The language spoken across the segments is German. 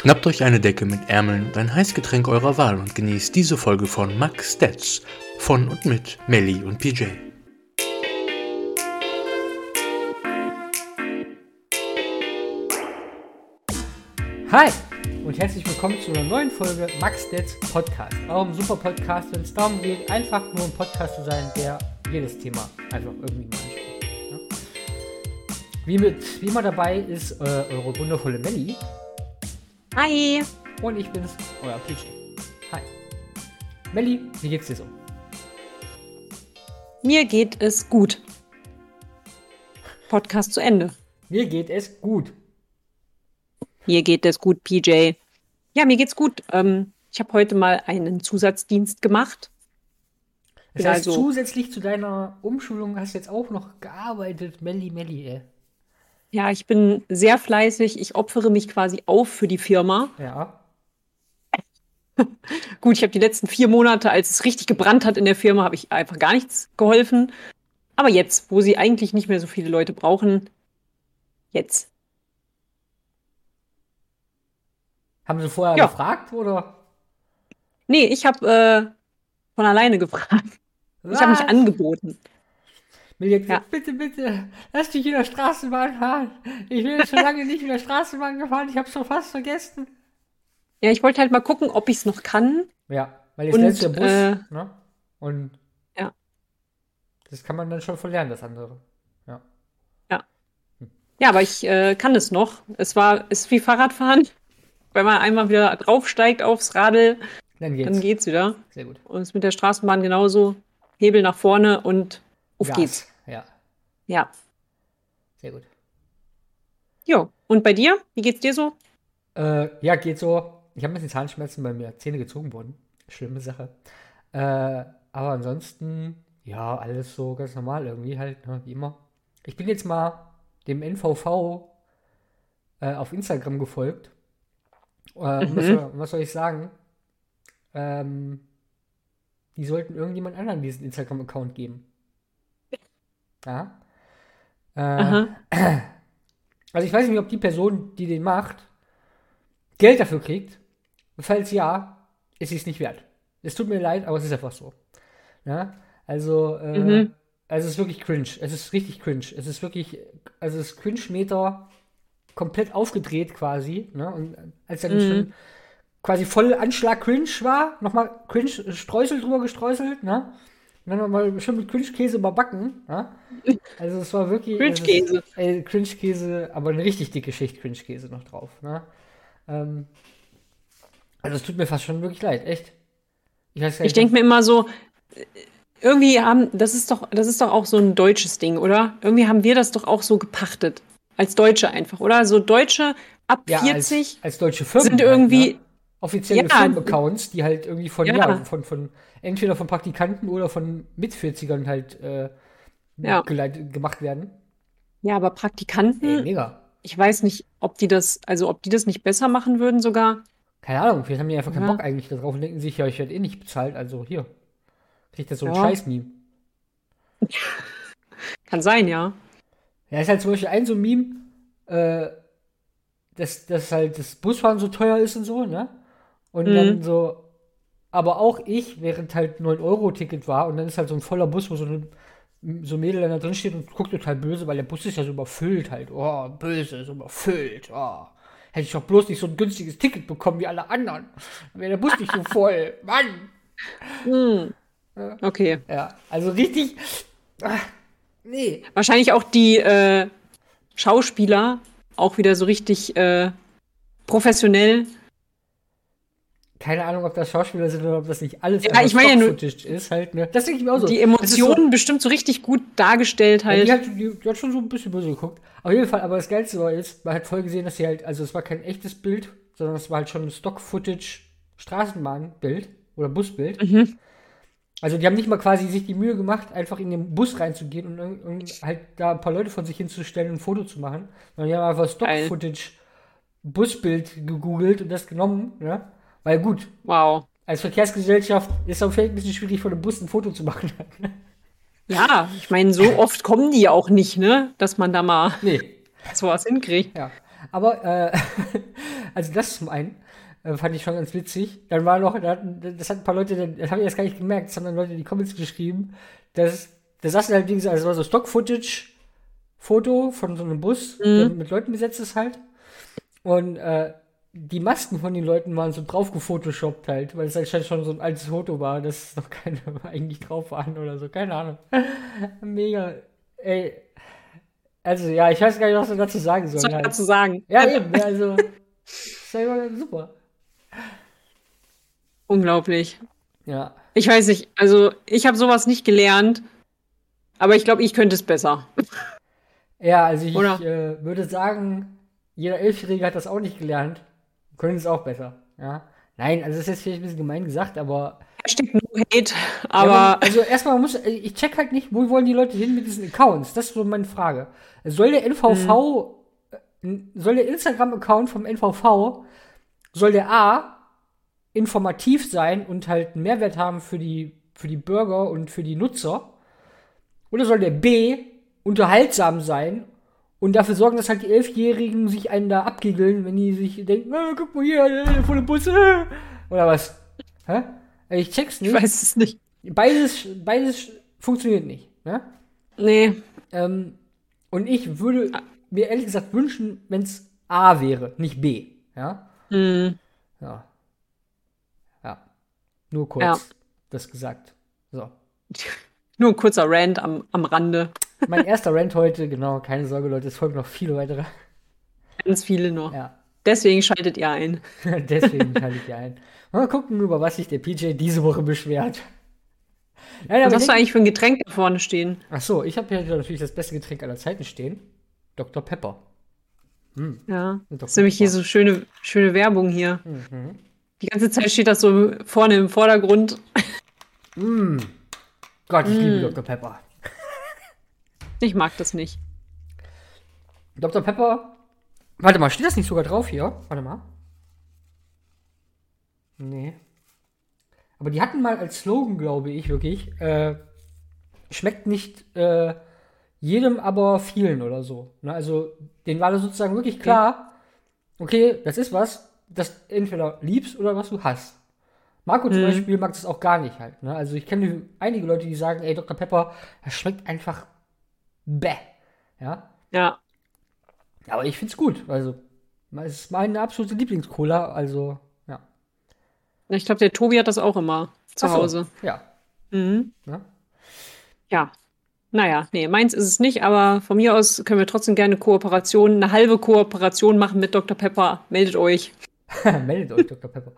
Schnappt euch eine Decke mit Ärmeln und ein Heißgetränk eurer Wahl und genießt diese Folge von Max Stats von und mit Melly und PJ. Hi und herzlich willkommen zu einer neuen Folge Max Stats Podcast. Eurem super Podcast, wenn es darum geht, einfach nur ein Podcast zu sein, der jedes Thema einfach irgendwie mal anspricht. Ne? Wie, mit, wie immer dabei ist äh, eure wundervolle Melli. Hi. Und ich bin's, euer PJ. Hi. Melli, wie geht's dir so? Mir geht es gut. Podcast zu Ende. Mir geht es gut. Mir geht es gut, PJ. Ja, mir geht's gut. Ähm, ich habe heute mal einen Zusatzdienst gemacht. Das heißt, also, zusätzlich zu deiner Umschulung hast du jetzt auch noch gearbeitet, Melli, Melli, ey. Ja, ich bin sehr fleißig. Ich opfere mich quasi auf für die Firma. Ja. Gut, ich habe die letzten vier Monate, als es richtig gebrannt hat in der Firma, habe ich einfach gar nichts geholfen. Aber jetzt, wo sie eigentlich nicht mehr so viele Leute brauchen, jetzt. Haben sie vorher ja. gefragt oder? Nee, ich habe äh, von alleine gefragt. Was? Ich habe mich angeboten. Mir gesagt, ja. bitte, bitte, lass dich in der Straßenbahn fahren. Ich will schon lange nicht in der Straßenbahn gefahren, ich habe schon fast vergessen. Ja, ich wollte halt mal gucken, ob ich es noch kann. Ja, weil jetzt lernst du Bus, äh, ne? Und ja. das kann man dann schon verlernen, das andere. Ja. Ja. Hm. Ja, aber ich äh, kann es noch. Es war, ist wie Fahrradfahren. Wenn man einmal wieder draufsteigt aufs Radl, dann geht's. dann geht's wieder. Sehr gut. Und es ist mit der Straßenbahn genauso. Hebel nach vorne und auf Gas. geht's. Ja. Ja. Sehr gut. Jo, und bei dir? Wie geht's dir so? Äh, ja, geht so. Ich habe ein bisschen Zahnschmerzen, weil mir Zähne gezogen wurden. Schlimme Sache. Äh, aber ansonsten, ja, alles so ganz normal irgendwie halt, ne, wie immer. Ich bin jetzt mal dem NVV äh, auf Instagram gefolgt. Äh, mhm. was, soll, was, soll, ich sagen? Ähm, die sollten irgendjemand anderen diesen Instagram-Account geben. Ja. Äh, also ich weiß nicht, ob die Person, die den macht, Geld dafür kriegt. Falls ja, ist es nicht wert. Es tut mir leid, aber es ist einfach so. Ja. Also, äh, mhm. also es ist wirklich cringe. Es ist richtig cringe. Es ist wirklich, also das Cringe-Meter komplett aufgedreht quasi. Ne? Und als dann mhm. schon quasi voll Anschlag cringe war, nochmal cringe Streusel drüber gestreuselt, ne? Und dann nochmal schön mit Cringe-Käse überbacken. Ja? Also es war wirklich. Cringe-Käse. Äh, Cringe-Käse, aber eine richtig dicke Schicht Cringe-Käse noch drauf. Ne? Ähm, also es tut mir fast schon wirklich leid, echt. Ich, ich denke mir immer so, irgendwie haben, das ist doch, das ist doch auch so ein deutsches Ding, oder? Irgendwie haben wir das doch auch so gepachtet. Als Deutsche einfach, oder? So Deutsche ab ja, 40 als, als deutsche Firmen sind irgendwie. Halt, ne? Offizielle ja, Firmenaccounts, die halt irgendwie von, ja. ja. von, von, entweder von Praktikanten oder von Mit-40ern halt äh, ja. gemacht werden. Ja, aber Praktikanten. Ey, mega. Ich weiß nicht, ob die das, also ob die das nicht besser machen würden sogar. Keine Ahnung, vielleicht haben die einfach keinen Bock eigentlich darauf und denken sich, ja, ich werde eh nicht bezahlt, also hier. Kriegt das so ein Scheiß-Meme. Kann sein, ja. Ja, ist halt zum Beispiel ein so ein Meme, äh, dass, dass halt das Busfahren so teuer ist und so, ne? Und mhm. dann so, aber auch ich, während halt 9-Euro-Ticket war und dann ist halt so ein voller Bus, wo so ein so ein Mädel da drin steht und guckt total böse, weil der Bus ist ja so überfüllt halt. Oh, böse, so überfüllt. Oh. Hätte ich doch bloß nicht so ein günstiges Ticket bekommen wie alle anderen. Dann wäre der Bus nicht so voll. Mann! Hm. Okay. Ja, also richtig. Ach, nee. Wahrscheinlich auch die äh, Schauspieler auch wieder so richtig äh, professionell keine Ahnung, ob das Schauspieler sind oder ob das nicht alles ja, ich meine ja nur, ist halt, ne? Das denke ich mir auch so. Die Emotionen so, bestimmt so richtig gut dargestellt halt. Die, hat, die, die, hat schon so ein bisschen böse geguckt. Auf jeden Fall, aber das Geilste war jetzt, man hat voll gesehen, dass sie halt, also es war kein echtes Bild, sondern es war halt schon ein Stock-Footage Straßenbahnbild oder Busbild. Mhm. Also die haben nicht mal quasi sich die Mühe gemacht, einfach in den Bus reinzugehen und, und halt da ein paar Leute von sich hinzustellen und ein Foto zu machen. Sondern die haben einfach Stock-Footage Busbild gegoogelt und das genommen, ja. Weil gut. Wow. Als Verkehrsgesellschaft ist es auch ein bisschen schwierig, von einem Bus ein Foto zu machen. ja, ich meine, so oft kommen die ja auch nicht, ne? Dass man da mal nee. sowas hinkriegt. Ja. Aber, äh, also das zum einen äh, fand ich schon ganz witzig. Dann war noch, das hat ein paar Leute, das habe ich erst gar nicht gemerkt, das haben dann Leute in die Comments geschrieben, dass, da saßen halt, wie gesagt, also war so Stock-Footage-Foto von so einem Bus, mhm. mit Leuten besetzt ist halt. Und äh, die Masken von den Leuten waren so drauf gefotoshoppt halt, weil es halt schon so ein altes Foto war, dass noch keine eigentlich drauf waren oder so, keine Ahnung. Mega, ey. Also ja, ich weiß gar nicht, was man dazu sagen soll. Was soll halt. dazu sagen? Ja, eben, also, ja super. Unglaublich. Ja. Ich weiß nicht, also ich habe sowas nicht gelernt, aber ich glaube, ich könnte es besser. Ja, also ich äh, würde sagen, jeder Elfjährige hat das auch nicht gelernt können es auch besser. Ja. Nein, also das ist jetzt vielleicht ein bisschen gemein gesagt, aber. Hashtag no hate, aber. Ja, also erstmal muss, ich check halt nicht, wo wollen die Leute hin mit diesen Accounts? Das ist so meine Frage. Soll der NVV, hm. soll der Instagram-Account vom NVV, soll der A informativ sein und halt einen Mehrwert haben für die, für die Bürger und für die Nutzer? Oder soll der B unterhaltsam sein und dafür sorgen, dass halt die Elfjährigen sich einen da abgiegeln, wenn die sich denken, oh, guck mal hier, äh, volle Busse. Äh. Oder was? Hä? Ich check's nicht. Ich weiß es nicht. Beides, beides funktioniert nicht. Ne? Nee. Ähm, und ich würde mir ehrlich gesagt wünschen, wenn es A wäre, nicht B. Ja? Mhm. Ja. Ja. Nur kurz ja. das gesagt. So. Nur ein kurzer Rant am, am Rande. Mein erster Rant heute, genau, keine Sorge, Leute, es folgen noch viele weitere. Ganz viele noch. Ja. Deswegen schaltet ihr ein. Deswegen schaltet ihr ein. Mal gucken, über was sich der PJ diese Woche beschwert. Nein, was hast du eigentlich für ein Getränk da vorne stehen? Ach so, ich habe hier natürlich das beste Getränk aller Zeiten stehen. Dr. Pepper. Hm. Ja, das ist nämlich hier so schöne, schöne Werbung hier. Mhm. Die ganze Zeit steht das so vorne im Vordergrund. Mm. Gott, ich mm. liebe Dr. Pepper. Ich mag das nicht. Dr. Pepper. Warte mal, steht das nicht sogar drauf hier? Warte mal. Nee. Aber die hatten mal als Slogan, glaube ich, wirklich, äh, schmeckt nicht äh, jedem, aber vielen oder so. Ne? Also, denen war das sozusagen wirklich klar, okay, das ist was, das entweder liebst oder was du hast. Marco zum mhm. Beispiel mag das auch gar nicht halt. Ne? Also ich kenne einige Leute, die sagen, ey, Dr. Pepper, das schmeckt einfach bäh. Ja. Ja. Aber ich find's gut. Also, es ist meine absolute Lieblingscola. Also, ja. Ich glaube, der Tobi hat das auch immer zu so, Hause. Ja. Mhm. Ja. ja. Naja, nee, meins ist es nicht, aber von mir aus können wir trotzdem gerne Kooperation, eine halbe Kooperation machen mit Dr. Pepper. Meldet euch. Meldet euch, Dr. Pepper.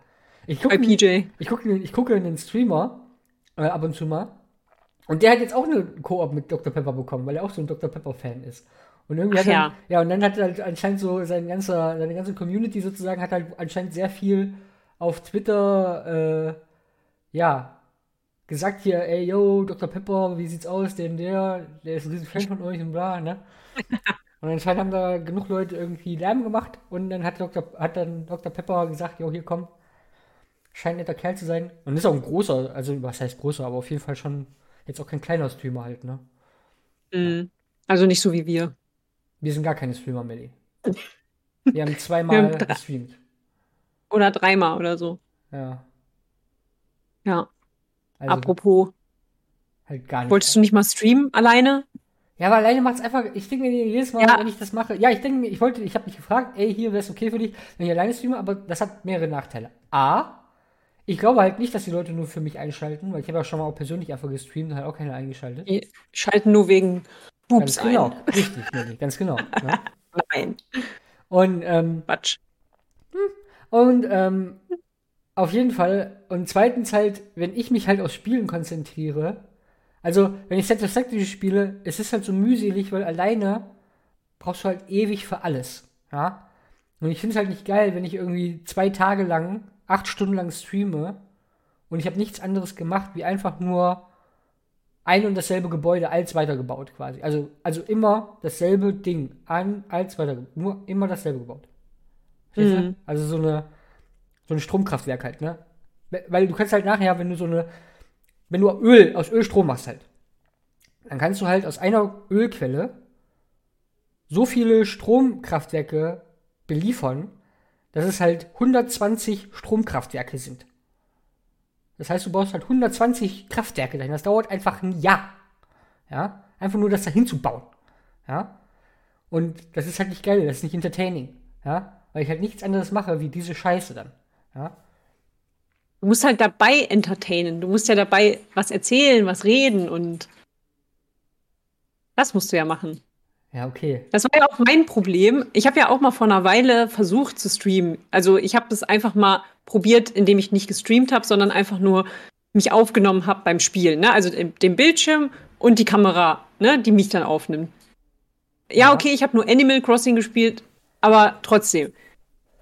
Ich gucke, Bei PJ. Ich gucke ich gucke in den Streamer äh, ab und zu mal. Und der hat jetzt auch eine Koop mit Dr. Pepper bekommen, weil er auch so ein Dr. Pepper-Fan ist. Und irgendwie Ach hat ja. ja, und dann hat er halt anscheinend so sein ganzer, seine ganze Community sozusagen hat halt anscheinend sehr viel auf Twitter, äh, ja, gesagt hier, ey, yo, Dr. Pepper, wie sieht's aus, denn der, der ist ein riesen Fan von euch und bla, ne? und anscheinend haben da genug Leute irgendwie Lärm gemacht und dann hat, Dr., hat dann Dr. Pepper gesagt, yo, hier komm, scheint netter Kerl zu sein. Und ist auch ein großer, also was heißt großer, aber auf jeden Fall schon Jetzt auch kein kleiner Streamer halt, ne? Mhm. Also nicht so wie wir. Wir sind gar keine Streamer, Melly. Wir haben zweimal wir gestreamt. Oder dreimal oder so. Ja. Ja. Also Apropos. Halt gar nicht. Wolltest du nicht mal streamen alleine? Ja, aber alleine macht es einfach, ich denke mir jedes Mal, ja. wenn ich das mache, ja, ich denke mir, ich wollte, ich habe mich gefragt, ey, hier wäre es okay für dich, wenn ich alleine streame, aber das hat mehrere Nachteile. A, ich glaube halt nicht, dass die Leute nur für mich einschalten, weil ich habe ja schon mal auch persönlich einfach gestreamt und halt auch keine eingeschaltet. Die schalten nur wegen Boobs ganz genau, ein. richtig, Nelly, ganz genau. Ne? Nein. Und, ähm, Quatsch. Hm, und, ähm, auf jeden Fall. Und zweitens halt, wenn ich mich halt aufs Spielen konzentriere, also, wenn ich Set of Sanctuary spiele, es ist halt so mühselig, weil alleine brauchst du halt ewig für alles. Ja? Und ich finde es halt nicht geil, wenn ich irgendwie zwei Tage lang acht Stunden lang streame und ich habe nichts anderes gemacht, wie einfach nur ein und dasselbe Gebäude als weitergebaut quasi. Also, also immer dasselbe Ding an, als weitergebaut. Nur immer dasselbe gebaut. Mhm. Also so eine, so ein Stromkraftwerk halt, ne? Weil du kannst halt nachher, wenn du so eine, wenn du Öl, aus Öl Strom machst halt, dann kannst du halt aus einer Ölquelle so viele Stromkraftwerke beliefern, dass es halt 120 Stromkraftwerke sind. Das heißt, du brauchst halt 120 Kraftwerke dahin. Das dauert einfach ein Jahr. Ja, einfach nur das dahin zu bauen. Ja, und das ist halt nicht geil, das ist nicht entertaining. Ja, weil ich halt nichts anderes mache wie diese Scheiße dann. Ja. Du musst halt dabei entertainen. Du musst ja dabei was erzählen, was reden und das musst du ja machen. Ja, okay. Das war ja auch mein Problem. Ich habe ja auch mal vor einer Weile versucht zu streamen. Also ich habe das einfach mal probiert, indem ich nicht gestreamt habe, sondern einfach nur mich aufgenommen habe beim Spielen. Ne? Also den Bildschirm und die Kamera, ne? die mich dann aufnimmt. Ja, ja. okay, ich habe nur Animal Crossing gespielt, aber trotzdem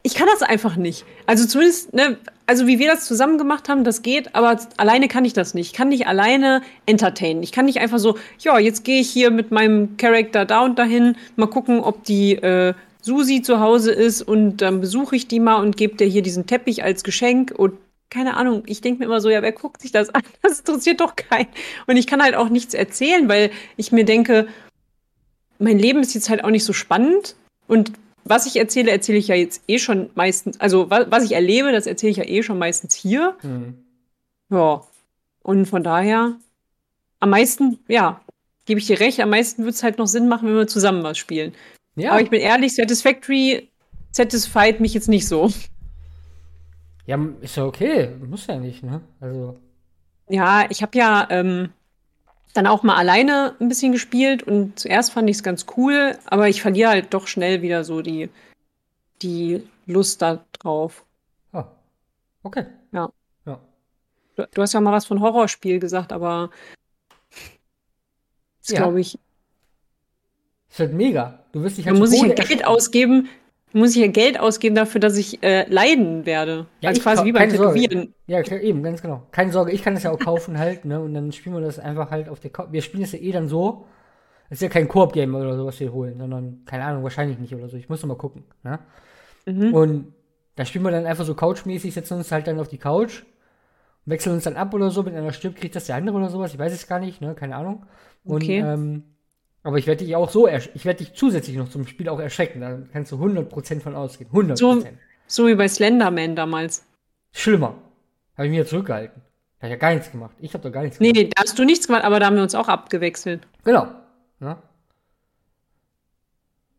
ich kann das einfach nicht. Also zumindest, ne, also wie wir das zusammen gemacht haben, das geht, aber alleine kann ich das nicht. Ich kann nicht alleine entertainen. Ich kann nicht einfach so, ja, jetzt gehe ich hier mit meinem Charakter da und dahin, mal gucken, ob die äh, Susi zu Hause ist und dann besuche ich die mal und gebe dir hier diesen Teppich als Geschenk und keine Ahnung, ich denke mir immer so, ja, wer guckt sich das an? Das interessiert doch keinen. Und ich kann halt auch nichts erzählen, weil ich mir denke, mein Leben ist jetzt halt auch nicht so spannend und was ich erzähle, erzähle ich ja jetzt eh schon meistens, also was, was ich erlebe, das erzähle ich ja eh schon meistens hier. Mhm. Ja. Und von daher, am meisten, ja, gebe ich dir recht, am meisten wird es halt noch Sinn machen, wenn wir zusammen was spielen. Ja. Aber ich bin ehrlich, Satisfactory satisfied mich jetzt nicht so. Ja, ist ja okay, muss ja nicht, ne? Also. Ja, ich habe ja ähm, dann auch mal alleine ein bisschen gespielt und zuerst fand ich es ganz cool, aber ich verliere halt doch schnell wieder so die, die Lust da drauf. Ah, okay. Ja. ja. Du, du hast ja mal was von Horrorspiel gesagt, aber das ja. glaube ich. Ist halt mega. Du wirst dich halt. Da muss ich ja Geld ausgeben, muss ich ja Geld ausgeben dafür, dass ich äh, leiden werde. Ja, also quasi wie beim Tätowieren. Ja, eben, ganz genau. Keine Sorge, ich kann das ja auch kaufen halt, ne? Und dann spielen wir das einfach halt auf der Couch. Wir spielen es ja eh dann so. Es ist ja kein Koop-Game oder so, was wir holen, sondern, keine Ahnung, wahrscheinlich nicht oder so. Ich muss noch mal gucken. Ne? Mhm. Und da spielen wir dann einfach so couchmäßig, setzen uns halt dann auf die Couch, wechseln uns dann ab oder so, mit einer stirbt, kriegt das der andere oder sowas. Ich weiß es gar nicht, ne? Keine Ahnung. Und okay. ähm, aber ich werde dich auch so, ich werde dich zusätzlich noch zum Spiel auch erschrecken. Da kannst du 100% von ausgehen. 100%. So, so wie bei Slenderman damals. Schlimmer. Habe ich mir zurückgehalten. Da habe ich ja gar nichts gemacht. Ich habe doch gar nichts gemacht. Nee, da hast du nichts gemacht, aber da haben wir uns auch abgewechselt. Genau. Ja.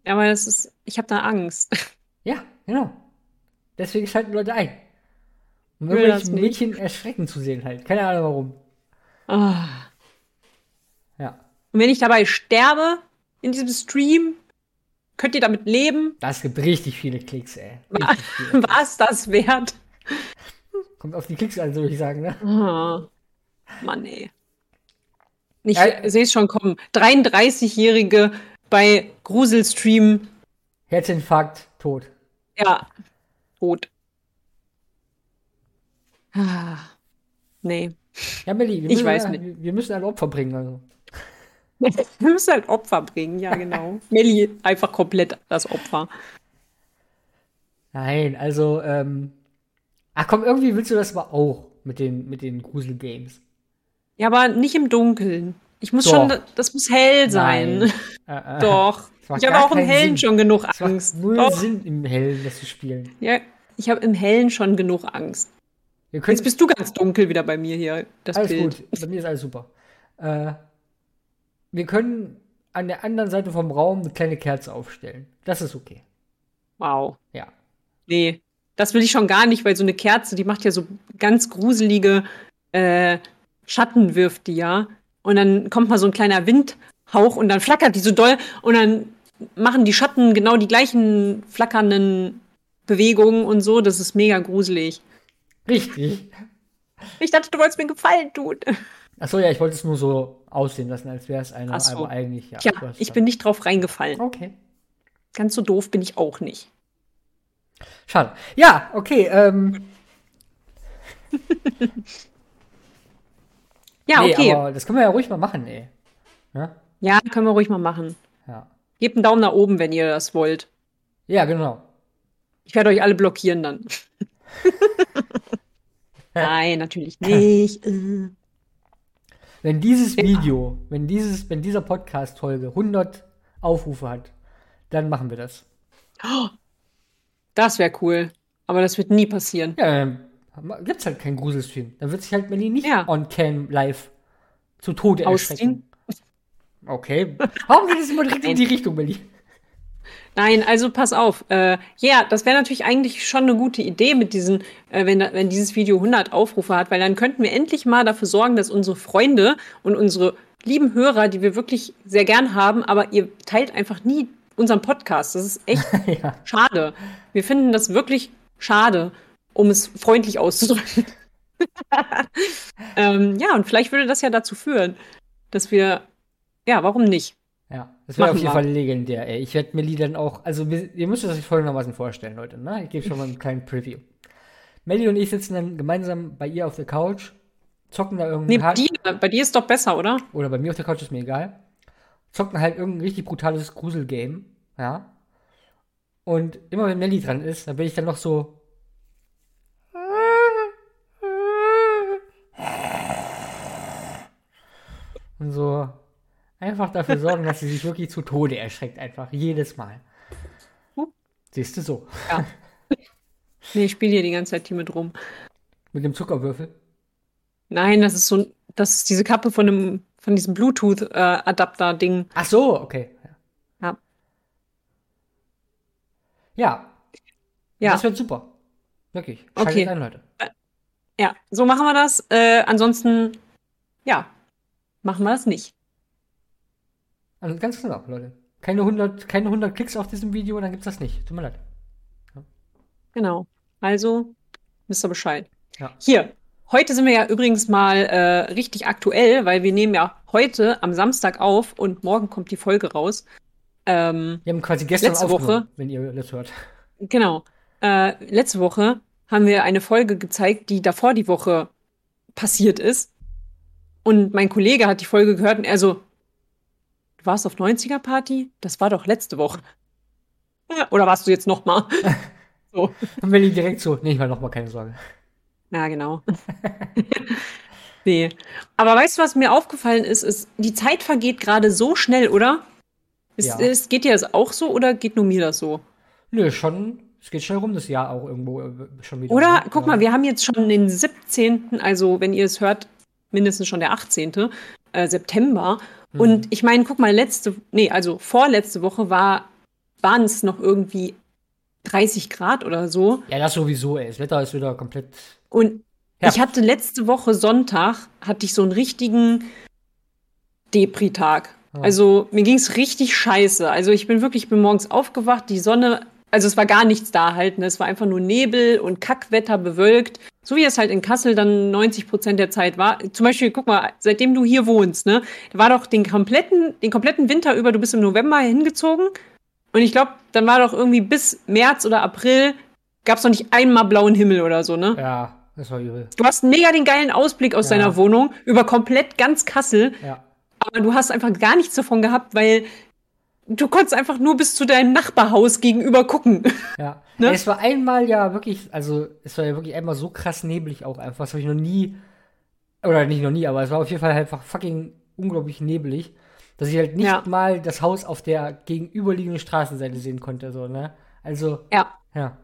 Aber das ist, ich habe da Angst. Ja, genau. Deswegen schalten Leute ein. Um irgendwelche Mädchen erschrecken zu sehen halt. Keine Ahnung warum. Ah. Ja. Und wenn ich dabei sterbe in diesem Stream, könnt ihr damit leben? Das gibt richtig viele Klicks, ey. War es das wert? Kommt auf die Klicks an, würde ich sagen, ne? Oh. Mann, ey. Ich ja, sehe es schon kommen. 33-Jährige bei Gruselstream. Herzinfarkt, tot. Ja, tot. Ah, nee. Ja, Melli, ich weiß nicht. Wir müssen ein Opfer bringen, also. Wir müssen halt Opfer bringen, ja, genau. Melli einfach komplett das Opfer. Nein, also, ähm. Ach komm, irgendwie willst du das aber auch mit den, mit den Grusel-Games. Ja, aber nicht im Dunkeln. Ich muss Doch. schon, das muss hell sein. Äh, äh, Doch. Ich habe auch im Hellen Sinn. schon genug Angst. null Doch. Sinn im Hellen, das zu spielen. Ja, ich habe im Hellen schon genug Angst. Jetzt bist du ganz dunkel wieder bei mir hier. Das alles Bild. gut, bei mir ist alles super. Äh, wir können an der anderen Seite vom Raum eine kleine Kerze aufstellen. Das ist okay. Wow. Ja. Nee, das will ich schon gar nicht, weil so eine Kerze, die macht ja so ganz gruselige äh, Schatten, wirft die ja. Und dann kommt mal so ein kleiner Windhauch und dann flackert die so doll und dann machen die Schatten genau die gleichen flackernden Bewegungen und so. Das ist mega gruselig. Richtig. Ich dachte, du wolltest mir Gefallen tun. Achso, ja, ich wollte es nur so aussehen lassen, als wäre es eine, so. aber eigentlich, ja. Ja, ich bin nicht drauf reingefallen. Okay. Ganz so doof bin ich auch nicht. Schade. Ja, okay, ähm. ja, nee, okay. Aber das können wir ja ruhig mal machen, ey. Ja, ja können wir ruhig mal machen. Ja. Gebt einen Daumen nach oben, wenn ihr das wollt. Ja, genau. Ich werde euch alle blockieren dann. Nein, natürlich nicht. Wenn dieses Video, wenn dieses, wenn dieser Podcast-Folge 100 Aufrufe hat, dann machen wir das. Das wäre cool. Aber das wird nie passieren. Ja, dann gibt's halt keinen Gruselstream. Dann wird sich halt Melly nicht ja. on cam live zu Tode erschrecken. Okay. Warum geht es immer direkt in die Richtung, Melly? Nein, also pass auf. Äh, ja, das wäre natürlich eigentlich schon eine gute Idee mit diesen, äh, wenn, wenn dieses Video 100 Aufrufe hat, weil dann könnten wir endlich mal dafür sorgen, dass unsere Freunde und unsere lieben Hörer, die wir wirklich sehr gern haben, aber ihr teilt einfach nie unseren Podcast. Das ist echt ja. schade. Wir finden das wirklich schade, um es freundlich auszudrücken. ähm, ja, und vielleicht würde das ja dazu führen, dass wir, ja, warum nicht? Das wäre auf jeden Fall legendär, ey. Ich werde Melli dann auch, also ihr müsst euch folgendermaßen vorstellen, Leute, ne? Ich gebe schon mal einen kleinen Preview. Melli und ich sitzen dann gemeinsam bei ihr auf der Couch, zocken da irgendwie. Nee, dir, bei dir ist doch besser, oder? Oder bei mir auf der Couch ist mir egal. Zocken halt irgendein richtig brutales Gruselgame, ja. Und immer wenn Melli dran ist, dann bin ich dann noch so. Und so, Einfach dafür sorgen, dass sie sich wirklich zu Tode erschreckt, einfach jedes Mal. Siehst du so. Ja. Nee, ich spiele hier die ganze Zeit hier mit rum. Mit dem Zuckerwürfel? Nein, das ist so das ist diese Kappe von dem von diesem Bluetooth-Adapter-Ding. Ach so, okay. Ja. Ja. Ja. Das wird super. Wirklich. Schaltet okay. Ein, Leute. Ja, so machen wir das. Äh, ansonsten, ja, machen wir das nicht. Also ganz genau, Leute. Keine 100, keine 100 Klicks auf diesem Video, dann gibt's das nicht. Tut mir leid. Ja. Genau. Also, wisst ihr Bescheid. Ja. Hier, heute sind wir ja übrigens mal äh, richtig aktuell, weil wir nehmen ja heute am Samstag auf und morgen kommt die Folge raus. Ähm, wir haben quasi gestern letzte Woche, wenn ihr das hört. Genau. Äh, letzte Woche haben wir eine Folge gezeigt, die davor die Woche passiert ist. Und mein Kollege hat die Folge gehört und er so, Du warst auf 90er-Party? Das war doch letzte Woche. Oder warst du jetzt noch mal? so. Dann will ich direkt so. Nee, ich war noch mal, keine Sorge. Ja, genau. nee. Aber weißt du, was mir aufgefallen ist, ist, die Zeit vergeht gerade so schnell, oder? Ist, ja. ist, geht dir das auch so oder geht nur mir das so? Nö, schon. Es geht schnell rum, das Jahr auch irgendwo äh, schon wieder. Oder, guck mal, wir haben jetzt schon den 17., also wenn ihr es hört, mindestens schon der 18. Äh, September. Mhm. Und ich meine, guck mal, letzte, nee, also vorletzte Woche war, waren es noch irgendwie 30 Grad oder so. Ja, das sowieso, ey. Das Wetter ist wieder komplett. Und ja. ich hatte letzte Woche Sonntag, hatte ich so einen richtigen Depri-Tag. Oh. Also mir ging es richtig scheiße. Also ich bin wirklich, ich bin morgens aufgewacht, die Sonne, also es war gar nichts da halt. Ne? Es war einfach nur Nebel und Kackwetter bewölkt. So wie es halt in Kassel dann 90 Prozent der Zeit war. Zum Beispiel, guck mal, seitdem du hier wohnst, ne, da war doch den kompletten, den kompletten Winter über, du bist im November hingezogen. Und ich glaube, dann war doch irgendwie bis März oder April gab es noch nicht einmal blauen Himmel oder so, ne? Ja, das war übel. Du hast mega den geilen Ausblick aus ja. deiner Wohnung über komplett ganz Kassel. Ja. Aber du hast einfach gar nichts davon gehabt, weil du konntest einfach nur bis zu deinem Nachbarhaus gegenüber gucken. Ja. Ne? Es war einmal ja wirklich, also es war ja wirklich einmal so krass neblig auch einfach. Das habe ich noch nie, oder nicht noch nie, aber es war auf jeden Fall halt einfach fucking unglaublich neblig, dass ich halt nicht ja. mal das Haus auf der gegenüberliegenden Straßenseite sehen konnte, so, ne? Also. Ja. Ja.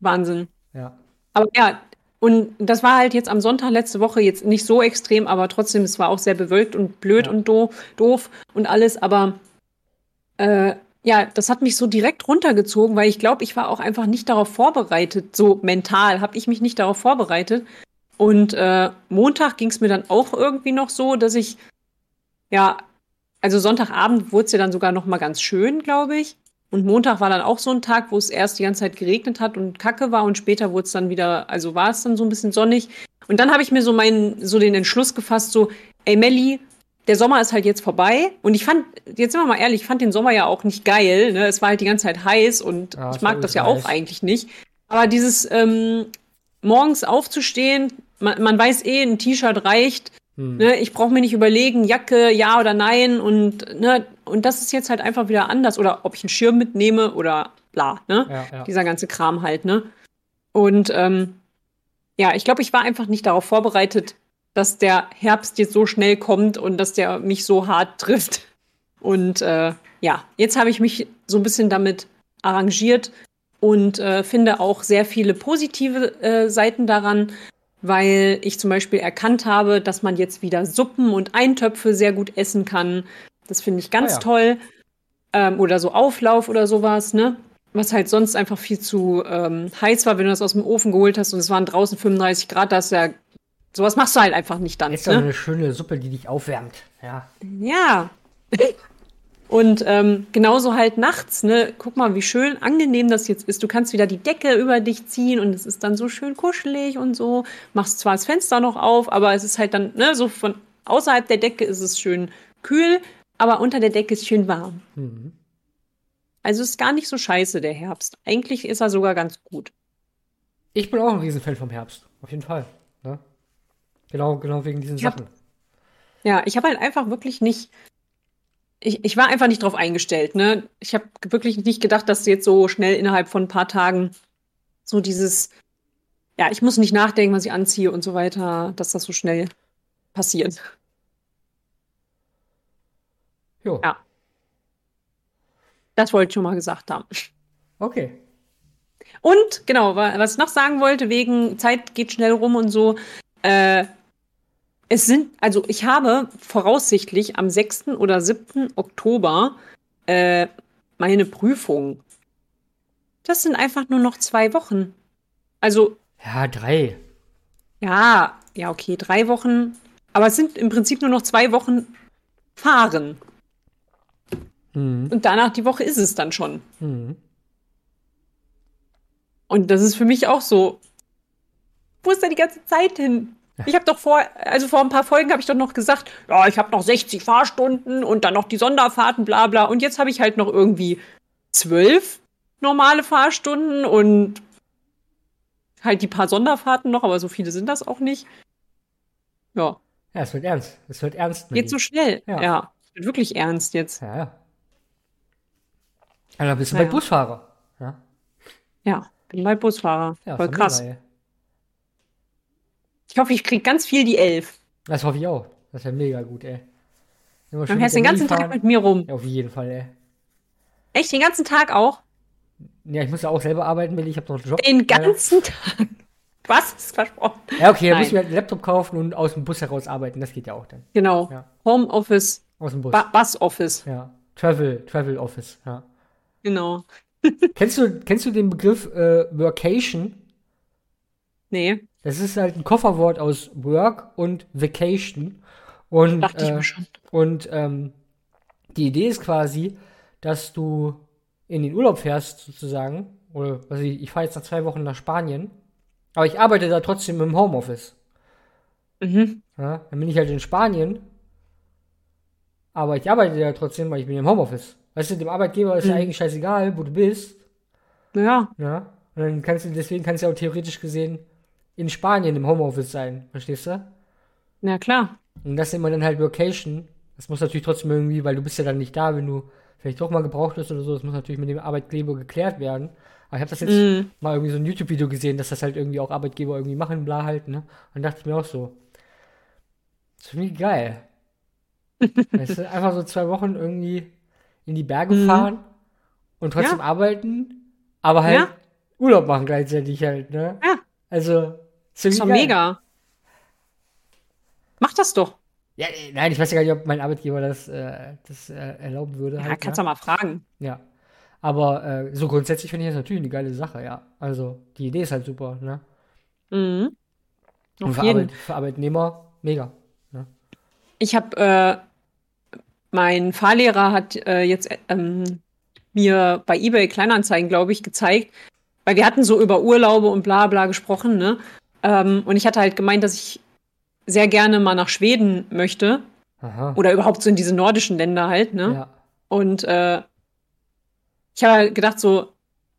Wahnsinn. Ja. Aber ja, und das war halt jetzt am Sonntag letzte Woche jetzt nicht so extrem, aber trotzdem, es war auch sehr bewölkt und blöd ja. und doof, doof und alles, aber äh, ja, das hat mich so direkt runtergezogen, weil ich glaube, ich war auch einfach nicht darauf vorbereitet. So mental habe ich mich nicht darauf vorbereitet. Und äh, Montag ging es mir dann auch irgendwie noch so, dass ich, ja, also Sonntagabend wurde es ja dann sogar noch mal ganz schön, glaube ich. Und Montag war dann auch so ein Tag, wo es erst die ganze Zeit geregnet hat und kacke war und später wurde es dann wieder, also war es dann so ein bisschen sonnig. Und dann habe ich mir so meinen, so den Entschluss gefasst, so, ey Melli, der Sommer ist halt jetzt vorbei und ich fand, jetzt sind wir mal ehrlich, ich fand den Sommer ja auch nicht geil. Ne? Es war halt die ganze Zeit heiß und ja, ich mag das ja heiß. auch eigentlich nicht. Aber dieses ähm, morgens aufzustehen, man, man weiß eh, ein T-Shirt reicht. Hm. Ne? Ich brauche mir nicht überlegen, Jacke, ja oder nein. Und, ne? und das ist jetzt halt einfach wieder anders. Oder ob ich einen Schirm mitnehme oder bla. Ne? Ja, ja. Dieser ganze Kram halt. Ne? Und ähm, ja, ich glaube, ich war einfach nicht darauf vorbereitet, dass der Herbst jetzt so schnell kommt und dass der mich so hart trifft. Und äh, ja, jetzt habe ich mich so ein bisschen damit arrangiert und äh, finde auch sehr viele positive äh, Seiten daran, weil ich zum Beispiel erkannt habe, dass man jetzt wieder Suppen und Eintöpfe sehr gut essen kann. Das finde ich ganz ah, ja. toll. Ähm, oder so Auflauf oder sowas, ne? Was halt sonst einfach viel zu ähm, heiß war, wenn du das aus dem Ofen geholt hast und es waren draußen 35 Grad, da ist ja. Sowas machst du halt einfach nicht dann. Ist ne? eine schöne Suppe, die dich aufwärmt. Ja. Ja. Und ähm, genauso halt nachts, ne? Guck mal, wie schön angenehm das jetzt ist. Du kannst wieder die Decke über dich ziehen und es ist dann so schön kuschelig und so. Machst zwar das Fenster noch auf, aber es ist halt dann, ne, so von außerhalb der Decke ist es schön kühl, aber unter der Decke ist schön warm. Mhm. Also ist gar nicht so scheiße, der Herbst. Eigentlich ist er sogar ganz gut. Ich bin auch ein Riesenfan vom Herbst, auf jeden Fall. Ne? Genau, genau wegen diesen ich Sachen. Hab, ja, ich habe halt einfach wirklich nicht ich, ich war einfach nicht drauf eingestellt. Ne? Ich habe wirklich nicht gedacht, dass jetzt so schnell innerhalb von ein paar Tagen so dieses, ja, ich muss nicht nachdenken, was ich anziehe und so weiter, dass das so schnell passiert. Jo. Ja. Das wollte ich schon mal gesagt haben. Okay. Und genau, was ich noch sagen wollte, wegen Zeit geht schnell rum und so, äh, es sind, also ich habe voraussichtlich am 6. oder 7. Oktober äh, meine Prüfung. Das sind einfach nur noch zwei Wochen. Also. Ja, drei. Ja, ja, okay, drei Wochen. Aber es sind im Prinzip nur noch zwei Wochen fahren. Mhm. Und danach die Woche ist es dann schon. Mhm. Und das ist für mich auch so. Wo ist da die ganze Zeit hin? Ich habe doch vor, also vor ein paar Folgen habe ich doch noch gesagt, ja, ich habe noch 60 Fahrstunden und dann noch die Sonderfahrten, bla bla. Und jetzt habe ich halt noch irgendwie zwölf normale Fahrstunden und halt die paar Sonderfahrten noch, aber so viele sind das auch nicht. Ja. Ja, es wird ernst. Es wird ernst. Geht so schnell. Ja. ja. Es wird wirklich ernst jetzt. Ja, ja. Also bist du naja. bei Busfahrer. Ja. Ja, bin bei Busfahrer. Ja, Voll krass. Dabei. Ich hoffe, ich kriege ganz viel die Elf. Das hoffe ich auch. Das wäre mega gut, ey. Dann fährst du den ganzen fahren. Tag mit mir rum. Ja, auf jeden Fall, ey. Echt, den ganzen Tag auch? Ja, ich muss ja auch selber arbeiten, weil ich habe noch einen Job. Den ganzen ja. Tag? Was? Ist versprochen. Ja, okay, dann muss ich halt einen Laptop kaufen und aus dem Bus heraus arbeiten. Das geht ja auch dann. Genau. Ja. Homeoffice. Aus dem Bus. Ba Bus Office. Ja. Travel, Travel Office, ja. Genau. kennst, du, kennst du den Begriff äh, Workation? Nee. Das ist halt ein Kofferwort aus Work und Vacation. Und, Dachte ich mir äh, schon. Und ähm, die Idee ist quasi, dass du in den Urlaub fährst, sozusagen. Oder also ich, ich fahre jetzt nach zwei Wochen nach Spanien. Aber ich arbeite da trotzdem im Homeoffice. Mhm. Ja, dann bin ich halt in Spanien. Aber ich arbeite da trotzdem, weil ich bin im Homeoffice. Weißt du, dem Arbeitgeber ist mhm. ja eigentlich scheißegal, wo du bist. Ja. Ja. Und dann kannst du, deswegen kannst du ja auch theoretisch gesehen in Spanien im Homeoffice sein, verstehst du? Na klar. Und das nennt man dann halt Location. Das muss natürlich trotzdem irgendwie, weil du bist ja dann nicht da, wenn du vielleicht doch mal gebraucht wirst oder so. Das muss natürlich mit dem Arbeitgeber geklärt werden. Aber ich habe das jetzt mm. mal irgendwie so ein YouTube-Video gesehen, dass das halt irgendwie auch Arbeitgeber irgendwie machen, bla halt, ne? Und dachte ich mir auch so, das finde ich geil. weißt du, einfach so zwei Wochen irgendwie in die Berge mm. fahren und trotzdem ja. arbeiten, aber halt ja. Urlaub machen gleichzeitig halt, ne? Ja. Also, das ist doch mega. Mach das doch. Ja, äh, nein, ich weiß ja gar nicht, ob mein Arbeitgeber das, äh, das äh, erlauben würde. Ja, halt, kannst du ja. mal fragen. Ja. Aber äh, so grundsätzlich finde ich das natürlich eine geile Sache, ja. Also, die Idee ist halt super, ne? Mhm. Auf Und für, jeden. Arbeit, für Arbeitnehmer mega. Ne? Ich habe, äh, mein Fahrlehrer hat äh, jetzt ähm, mir bei eBay Kleinanzeigen, glaube ich, gezeigt, weil wir hatten so über Urlaube und bla bla gesprochen, ne? Ähm, und ich hatte halt gemeint, dass ich sehr gerne mal nach Schweden möchte. Aha. Oder überhaupt so in diese nordischen Länder halt, ne? Ja. Und äh, ich habe halt gedacht, so,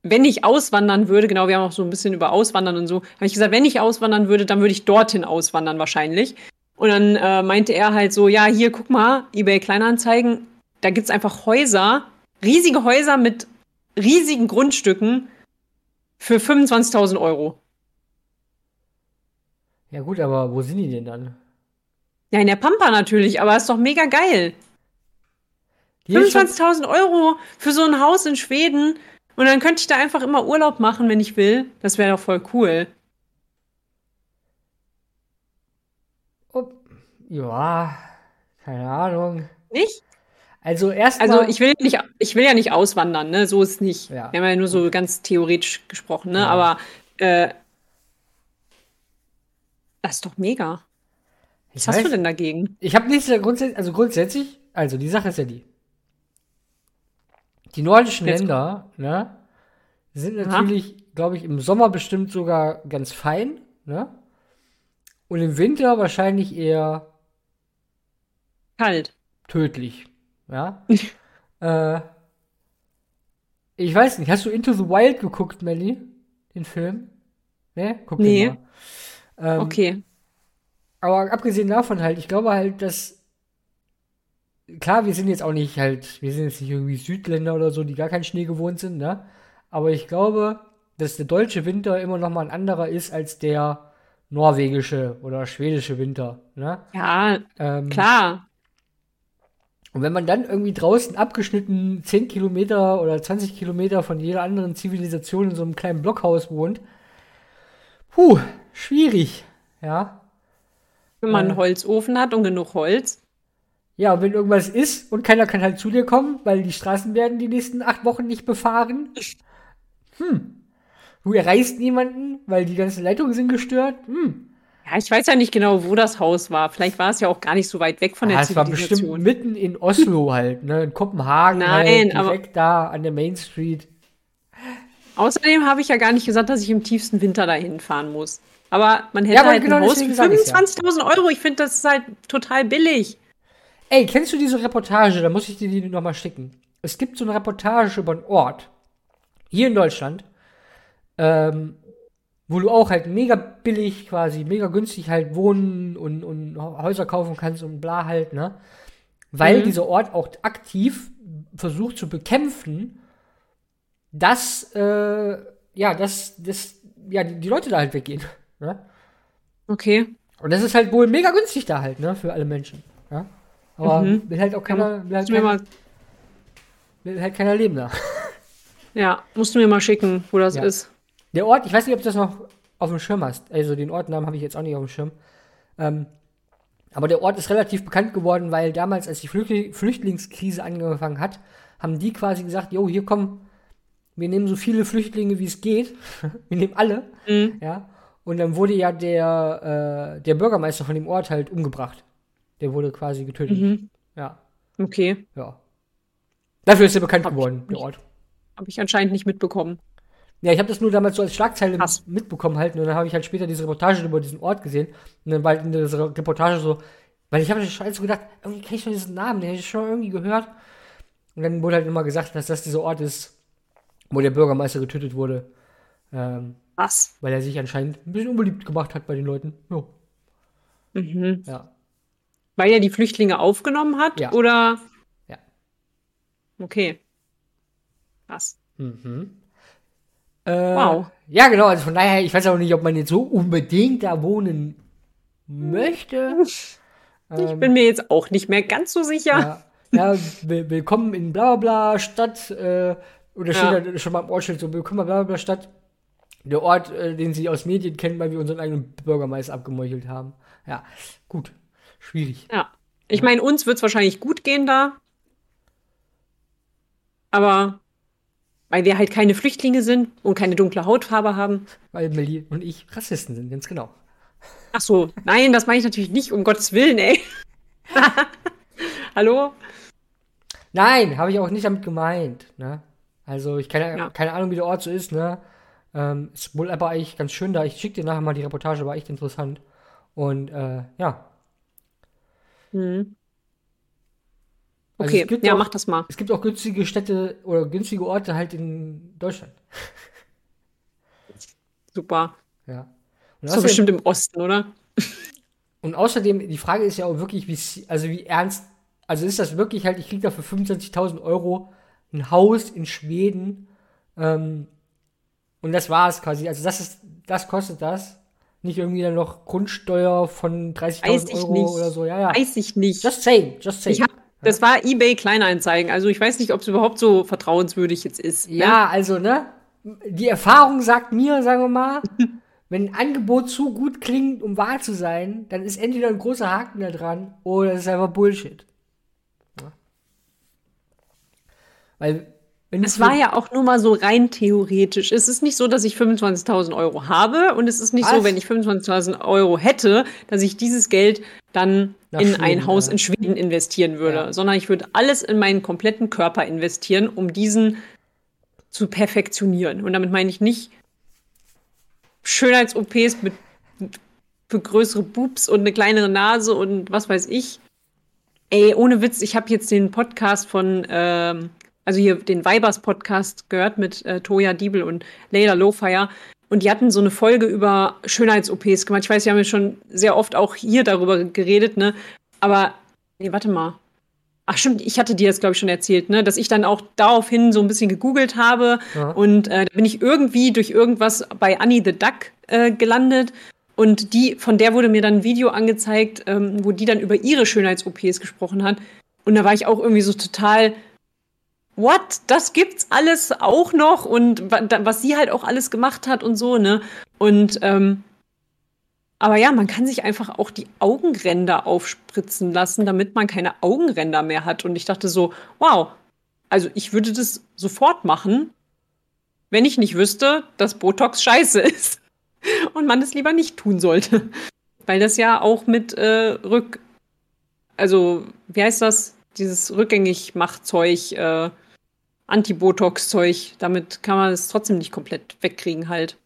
wenn ich auswandern würde, genau, wir haben auch so ein bisschen über Auswandern und so, habe ich gesagt, wenn ich auswandern würde, dann würde ich dorthin auswandern wahrscheinlich. Und dann äh, meinte er halt so, ja, hier, guck mal, eBay Kleinanzeigen, da gibt's einfach Häuser, riesige Häuser mit riesigen Grundstücken, für 25.000 Euro. Ja gut, aber wo sind die denn dann? Ja, in der Pampa natürlich, aber ist doch mega geil. 25.000 Euro für so ein Haus in Schweden Und dann könnte ich da einfach immer Urlaub machen, wenn ich will. Das wäre doch voll cool. Oh, ja, keine Ahnung. Nicht? Also erst Also ich will nicht, ich will ja nicht auswandern, ne? So ist es nicht. Ja. Wir haben ja nur so ganz theoretisch gesprochen, ne? Ja. Aber äh, das ist doch mega. Was ich hast du weiß- denn dagegen? Ich habe nichts grundsätzlich, also grundsätzlich, also die Sache ist ja die. Die nordischen Jetzt- Länder, ne, sind natürlich, glaube ich, im Sommer bestimmt sogar ganz fein, ne? Und im Winter wahrscheinlich eher Kalt. tödlich, ja? äh, ich weiß nicht, hast du Into the Wild geguckt, Melly? Den Film? Ne? Guck den Nee. mal. Ähm, Okay. Aber abgesehen davon halt, ich glaube halt, dass klar, wir sind jetzt auch nicht halt, wir sind jetzt nicht irgendwie Südländer oder so, die gar keinen Schnee gewohnt sind, ne? Aber ich glaube, dass der deutsche Winter immer noch mal ein anderer ist als der norwegische oder schwedische Winter, ne? Ja, Ähm, klar. Und wenn man dann irgendwie draußen abgeschnitten 10 Kilometer oder 20 Kilometer von jeder anderen Zivilisation in so einem kleinen Blockhaus wohnt, puh, schwierig, ja? Wenn man äh, einen Holzofen hat und genug Holz. Ja, und wenn irgendwas ist und keiner kann halt zu dir kommen, weil die Straßen werden die nächsten acht Wochen nicht befahren. Hm. Du erreichst niemanden, weil die ganzen Leitungen sind gestört. Hm. Ja, ich weiß ja nicht genau, wo das Haus war. Vielleicht war es ja auch gar nicht so weit weg von der Ah, es war bestimmt Zivilisation. mitten in Oslo halt, ne? In Kopenhagen Nein, halt, aber- direkt da an der Main Street. Außerdem habe ich ja gar nicht gesagt, dass ich im tiefsten Winter dahin fahren muss. Aber man hätte Ja, aber halt genau ein Haus deswegen für sag ich's ja. 25.000 Euro. Ich finde, das ist halt total billig. Ey, kennst du diese Reportage? Da muss ich dir die nochmal schicken. Es gibt so eine Reportage über einen Ort, hier in Deutschland, ähm, wo du auch halt mega billig quasi, mega günstig halt wohnen und, und Häuser kaufen kannst und bla halt, ne? Weil Mhm. dieser Ort auch aktiv versucht zu bekämpfen, dass, äh, ja, dass, dass, ja, die, Leute da halt weggehen, ne? Okay. Und das ist halt wohl mega günstig da halt, ne, für alle Menschen. Ja? Aber Mhm. will halt auch keiner, will halt, keiner, mal, will halt keiner leben da. ja, musst du mir mal schicken, wo das Ja. ist. Der Ort, ich weiß nicht, ob du das noch auf dem Schirm hast. Also den Ortnamen habe ich jetzt auch nicht auf dem Schirm. Ähm, aber der Ort ist relativ bekannt geworden, weil damals, als die Flüchtling Flüchtlingskrise angefangen hat, haben die quasi gesagt, jo, hier kommen, wir nehmen so viele Flüchtlinge, wie es geht. wir nehmen alle. Mhm. Ja. Und dann wurde ja der, äh, der Bürgermeister von dem Ort halt umgebracht. Der wurde quasi getötet. Mhm. Ja. Okay. Ja. Dafür ist er bekannt Hab ich geworden, der. Ort. Habe ich anscheinend nicht mitbekommen. Ja, ich habe das nur damals so als Schlagzeile Krass. mitbekommen halt. Und dann habe ich halt später diese Reportage über diesen Ort gesehen. Und dann war halt in dieser Reportage so, weil ich habe schon so gedacht, irgendwie kenne ich schon diesen Namen, den habe ich schon irgendwie gehört. Und dann wurde halt immer gesagt, dass das dieser Ort ist, wo der Bürgermeister getötet wurde. Ähm, Was? weil er sich anscheinend ein bisschen unbeliebt gemacht hat bei den Leuten. Jo, Mhm. ja. Weil er die Flüchtlinge aufgenommen hat? Ja. Oder? Ja. Okay. Was? Mhm. Äh, Wow. Ja, genau. Also von daher, ich weiß auch nicht, ob man jetzt so unbedingt da wohnen möchte. Ich bin mir jetzt auch nicht mehr ganz so sicher. Ja, ja will, willkommen in bla bla Stadt. Äh, oder steht Ja. da schon mal im Ortsschild so, willkommen in bla bla bla Stadt. Der Ort, äh, den sie aus Medien kennen, weil wir unseren eigenen Bürgermeister abgemeuchelt haben. Ja, gut. Schwierig. Ja. Ich meine, uns wird es wahrscheinlich gut gehen da. Aber weil wir halt keine Flüchtlinge sind und keine dunkle Hautfarbe haben. Weil Melly und ich Rassisten sind, ganz genau. Ach so, nein, das meine ich natürlich nicht, um Gottes Willen, ey. Hallo? Nein, habe ich auch nicht damit gemeint. Ne? Also ich keine, Ja. keine Ahnung, wie der Ort so ist. Ne? Ähm, ist wohl aber eigentlich ganz schön da. Ich schicke dir nachher mal die Reportage, war echt interessant. Und äh, ja, Hm. Also Okay, ja, auch- mach das mal. es gibt auch günstige Städte oder günstige Orte halt in Deutschland. Super. Ja. Und So außerdem, bestimmt im Osten, oder? und außerdem, die Frage ist ja auch wirklich, wie, also wie ernst, also ist das wirklich halt, ich kriege da für 25.000 Euro ein Haus in Schweden ähm, und das war's quasi. Also das ist, das kostet das. Nicht irgendwie dann noch Grundsteuer von Weiß 30.000 ich Euro nicht. oder so. Ja, ja. Weiß ich nicht. Just saying, just saying. Ich hab- Das war eBay Kleinanzeigen. Also ich weiß nicht, ob es überhaupt so vertrauenswürdig jetzt ist. Ne? Ja, also, ne? Die Erfahrung sagt mir, sagen wir mal, wenn ein Angebot zu gut klingt, um wahr zu sein, dann ist entweder ein großer Haken da dran oder es ist einfach Bullshit. Ja. Weil es war ja auch nur mal so rein theoretisch. Es ist nicht so, dass ich 25.000 Euro habe und es ist nicht Was? so, wenn ich 25.000 Euro hätte, dass ich dieses Geld dann Nach in Schweden, ein Haus ja. in Schweden investieren würde, ja. sondern ich würde alles in meinen kompletten Körper investieren, um diesen zu perfektionieren. Und damit meine ich nicht Schönheits-OPs mit für größere Boobs und eine kleinere Nase und was weiß ich. Ey, ohne Witz, ich habe jetzt den Podcast von ähm, also hier den Vibers Podcast gehört mit äh, Toya Diebel und Leila Lowfire. Und die hatten so eine Folge über Schönheits-OPs gemacht. Ich weiß, wir haben ja schon sehr oft auch hier darüber geredet, ne? Aber, nee, warte mal. Ach stimmt, ich hatte dir das, glaube ich, schon erzählt, ne? Dass ich dann auch daraufhin so ein bisschen gegoogelt habe. Ja. Und äh, da bin ich irgendwie durch irgendwas bei Annie the Duck äh, gelandet. Und die, von der wurde mir dann ein Video angezeigt, ähm, wo die dann über ihre Schönheits-OPs gesprochen hat. Und da war ich auch irgendwie so total what? Das gibt's alles auch noch und was sie halt auch alles gemacht hat und so, ne? Und ähm, aber ja, man kann sich einfach auch die Augenränder aufspritzen lassen, damit man keine Augenränder mehr hat. Und ich dachte so, wow, also ich würde das sofort machen, wenn ich nicht wüsste, dass Botox scheiße ist. Und man es lieber nicht tun sollte. Weil das ja auch mit äh, Rück. Also, wie heißt das? Dieses Rückgängig-Machtzeug äh, Anti-Botox-Zeug. Damit kann man es trotzdem nicht komplett wegkriegen halt.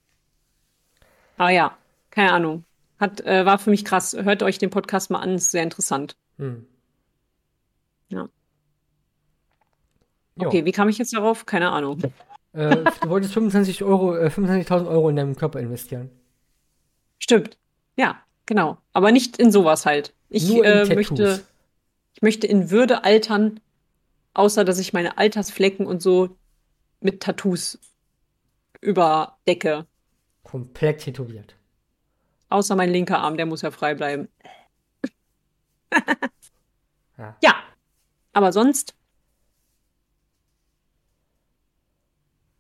Aber ja, keine Ahnung. Hat, äh, war für mich krass. Hört euch den Podcast mal an, ist sehr interessant. Hm. Ja. Okay, jo. wie kam ich jetzt darauf? Keine Ahnung. Äh, du wolltest 25 Euro, äh, 25.000 Euro in deinem Körper investieren. Stimmt. Ja, genau. Aber nicht in sowas halt. Ich äh, möchte, ich möchte in Würde altern, außer dass ich meine Altersflecken und so mit Tattoos überdecke. Komplett tätowiert. Außer mein linker Arm, der muss ja frei bleiben. ja. ja. Aber sonst.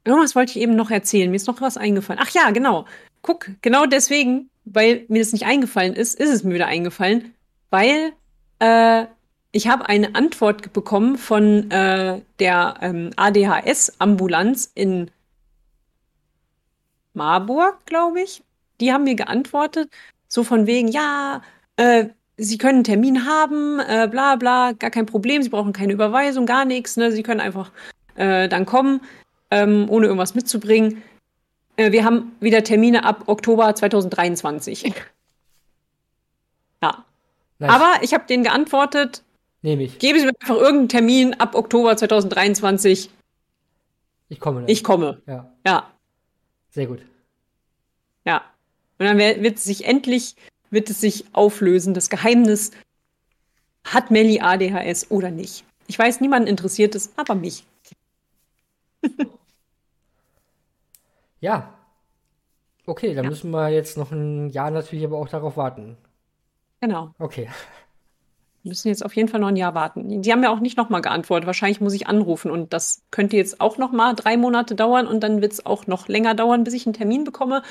Irgendwas wollte ich eben noch erzählen. Mir ist noch was eingefallen. Ach ja, genau. Guck, genau deswegen, weil mir das nicht eingefallen ist, ist es mir wieder eingefallen, weil äh, ich habe eine Antwort bekommen von äh, der ähm, ADHS-Ambulanz in Marburg, glaube ich. Die haben mir geantwortet, so von wegen, ja, äh, Sie können einen Termin haben, äh, bla bla, gar kein Problem, Sie brauchen keine Überweisung, gar nichts, ne? Sie können einfach äh, dann kommen, ähm, ohne irgendwas mitzubringen. Äh, wir haben wieder Termine ab Oktober 2023. ja. Nice. Aber ich habe denen geantwortet, Nehme ich. Geben Sie mir einfach irgendeinen Termin ab Oktober 2023. Ich komme. Dann. Ich komme. Ja. Ja. Sehr gut. Ja. Und dann wird es sich endlich, wird es sich auflösen, das Geheimnis, hat Melly ADHS oder nicht. Ich weiß, niemanden interessiert es, aber mich. ja. Okay, dann ja. müssen wir jetzt noch ein Jahr natürlich aber auch darauf warten. Genau. Okay. Wir müssen jetzt auf jeden Fall noch ein Jahr warten. Die haben ja auch nicht nochmal geantwortet. Wahrscheinlich muss ich anrufen und das könnte jetzt auch nochmal drei Monate dauern und dann wird es auch noch länger dauern, bis ich einen Termin bekomme.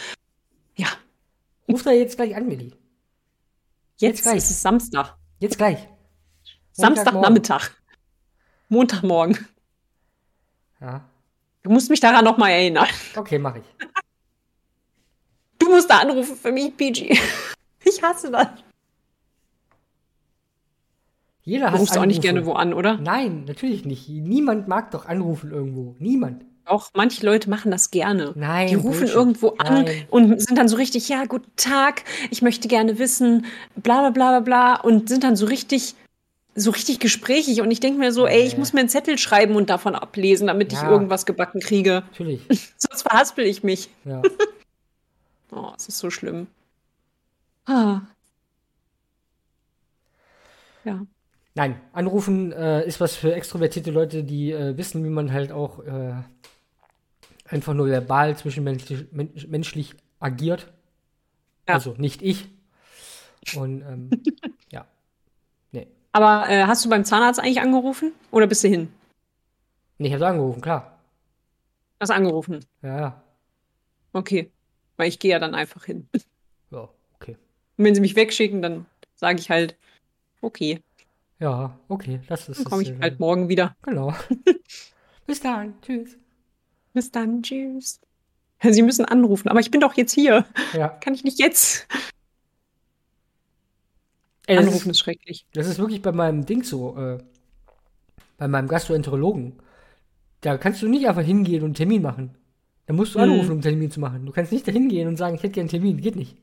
Ja. Ruf da jetzt gleich an, Willi. Jetzt, jetzt gleich. ist es Samstag. Jetzt gleich. Samstagnachmittag. Montagmorgen. Ja. Du musst mich daran nochmal erinnern. Okay, mach ich. Du musst da anrufen für mich, PG. Ich hasse das. Jeder du rufst auch nicht gerne wo an, oder? Nein, natürlich nicht. Niemand mag doch anrufen irgendwo. Niemand. Auch manche Leute machen das gerne. Nein. Die rufen Bullshit. irgendwo an Nein. und sind dann so richtig, ja, guten Tag, ich möchte gerne wissen, bla bla bla bla bla und sind dann so richtig, so richtig gesprächig. Und ich denke mir so, ey, ich muss mir einen Zettel schreiben und davon ablesen, damit ja. ich irgendwas gebacken kriege. Natürlich. Sonst verhaspel ich mich. Ja. oh, es ist so schlimm. Ah. Ja. Nein, anrufen äh, ist was für extrovertierte Leute, die äh, wissen, wie man halt auch äh, einfach nur verbal zwischenmenschlich menschlich agiert. Ja. Also nicht ich. Und ähm, ja. Nee. Aber äh, hast du beim Zahnarzt eigentlich angerufen oder bist du hin? Nee, ich habe angerufen, klar. Hast angerufen? Ja, ja. Okay. Weil ich gehe ja dann einfach hin. Ja, okay. Und wenn sie mich wegschicken, dann sage ich halt, okay. Ja, okay, das ist. Dann komme ich halt morgen wieder. Genau. Bis dann. Tschüss. Bis dann. Tschüss. Sie müssen anrufen, aber ich bin doch jetzt hier. Ja. Kann ich nicht jetzt? Ey, Anrufen ist, ist, schrecklich. Das ist wirklich bei meinem Ding so, äh, bei meinem Gastroenterologen. Da kannst du nicht einfach hingehen und einen Termin machen. Da musst du anrufen, mhm. um einen Termin zu machen. Du kannst nicht da hingehen und sagen, ich hätte gerne einen Termin. Geht nicht.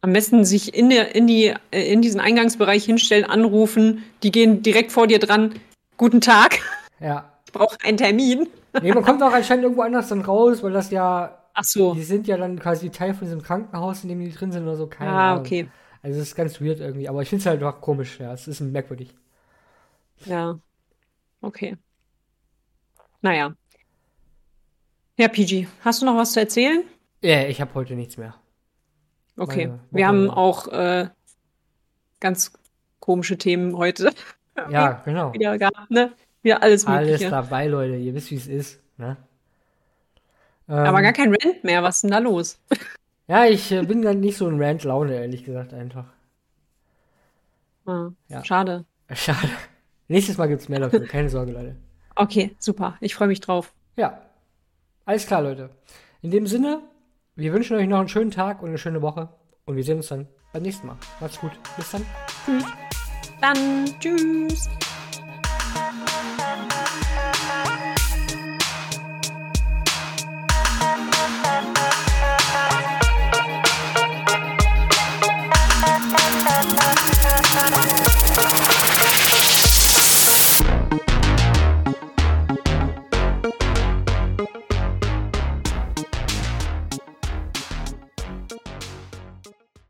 Am besten sich in, der, in, die, äh, in diesen Eingangsbereich hinstellen, anrufen. Die gehen direkt vor dir dran. Guten Tag. Ja. Ich brauche einen Termin. Nee, man kommt auch anscheinend irgendwo anders dann raus, weil das ja. Ach so. Die sind ja dann quasi Teil von diesem Krankenhaus, in dem die drin sind oder so. Keine ah, Ahnung. okay. Also, es ist ganz weird irgendwie. Aber ich finde es halt einfach komisch. Ja, es ist merkwürdig. Ja. Okay. Naja. Ja, PG, hast du noch was zu erzählen? Ja, ich habe heute nichts mehr. Okay, wir haben auch äh, ganz komische Themen heute. Ja, genau. Wieder gehabt, ne? Wieder alles Mögliche. Alles dabei, Leute. Ihr wisst, wie es ist. Ne? Aber ähm, gar kein Rant mehr. Was ist denn da los? ja, ich äh, bin dann nicht so in Rant-Laune, ehrlich gesagt, einfach. Ah, ja. Schade. Schade. Nächstes Mal gibt es mehr dafür. Keine Sorge, Leute. Okay, super. Ich freue mich drauf. Ja. Alles klar, Leute. In dem Sinne, wir wünschen euch noch einen schönen Tag und eine schöne Woche. Und wir sehen uns dann beim nächsten Mal. Macht's gut. Bis dann. Tschüss. Dann tschüss.